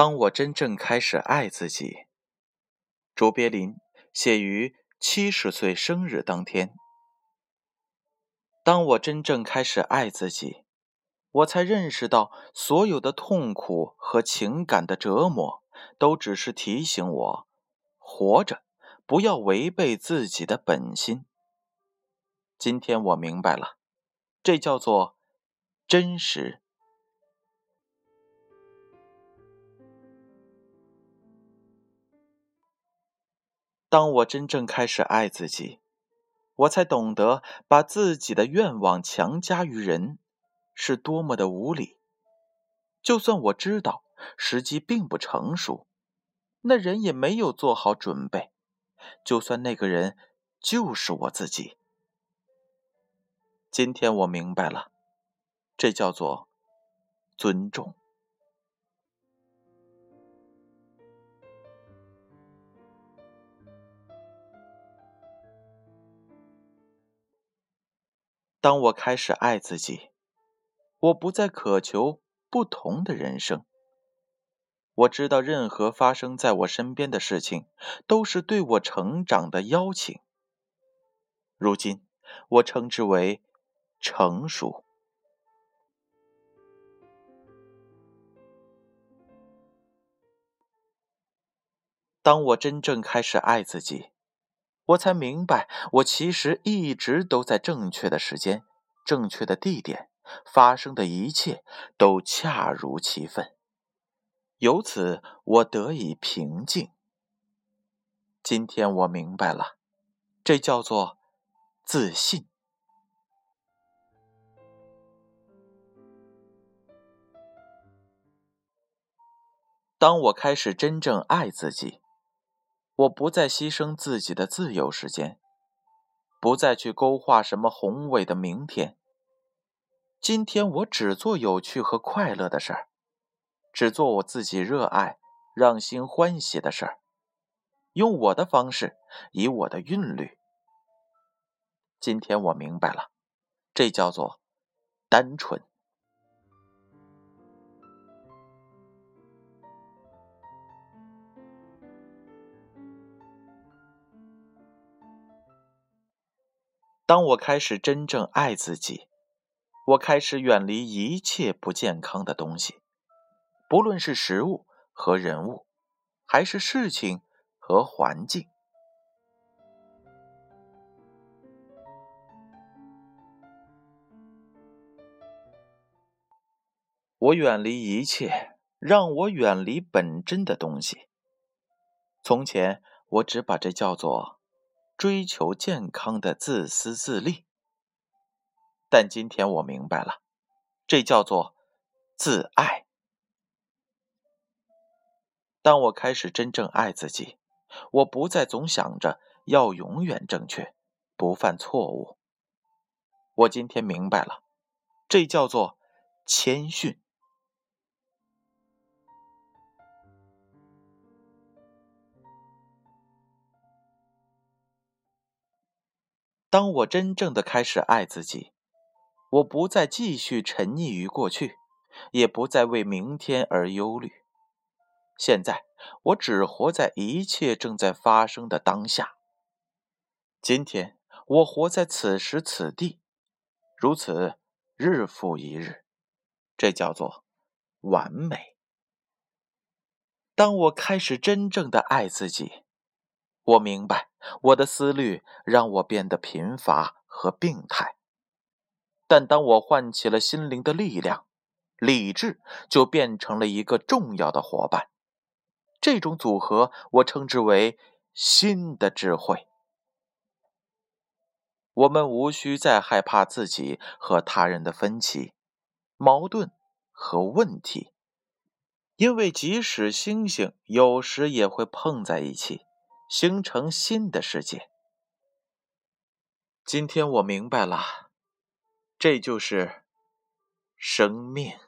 当我真正开始爱自己，卓别林写于七十岁生日当天。当我真正开始爱自己，我才认识到，所有的痛苦和情感的折磨，都只是提醒我，活着不要违背自己的本心。今天我明白了，这叫做真实。当我真正开始爱自己，我才懂得把自己的愿望强加于人是多么的无理。就算我知道时机并不成熟，那人也没有做好准备。就算那个人就是我自己。今天我明白了，这叫做尊重。当我开始爱自己，我不再渴求不同的人生。我知道，任何发生在我身边的事情，都是对我成长的邀请。如今，我称之为成熟。当我真正开始爱自己。我才明白，我其实一直都在正确的时间、正确的地点，发生的一切都恰如其分。由此，我得以平静。今天我明白了，这叫做自信。当我开始真正爱自己。我不再牺牲自己的自由时间，不再去勾画什么宏伟的明天。今天我只做有趣和快乐的事儿，只做我自己热爱、让心欢喜的事儿，用我的方式，以我的韵律。今天我明白了，这叫做单纯。当我开始真正爱自己，我开始远离一切不健康的东西，不论是食物和人物，还是事情和环境。我远离一切让我远离本真的东西。从前，我只把这叫做。追求健康的自私自利，但今天我明白了，这叫做自爱。当我开始真正爱自己，我不再总想着要永远正确，不犯错误。我今天明白了，这叫做谦逊。当我真正的开始爱自己，我不再继续沉溺于过去，也不再为明天而忧虑。现在，我只活在一切正在发生的当下。今天，我活在此时此地，如此日复一日，这叫做完美。当我开始真正的爱自己。我明白，我的思虑让我变得贫乏和病态。但当我唤起了心灵的力量，理智就变成了一个重要的伙伴。这种组合，我称之为新的智慧。我们无需再害怕自己和他人的分歧、矛盾和问题，因为即使星星有时也会碰在一起。形成新的世界。今天我明白了，这就是生命。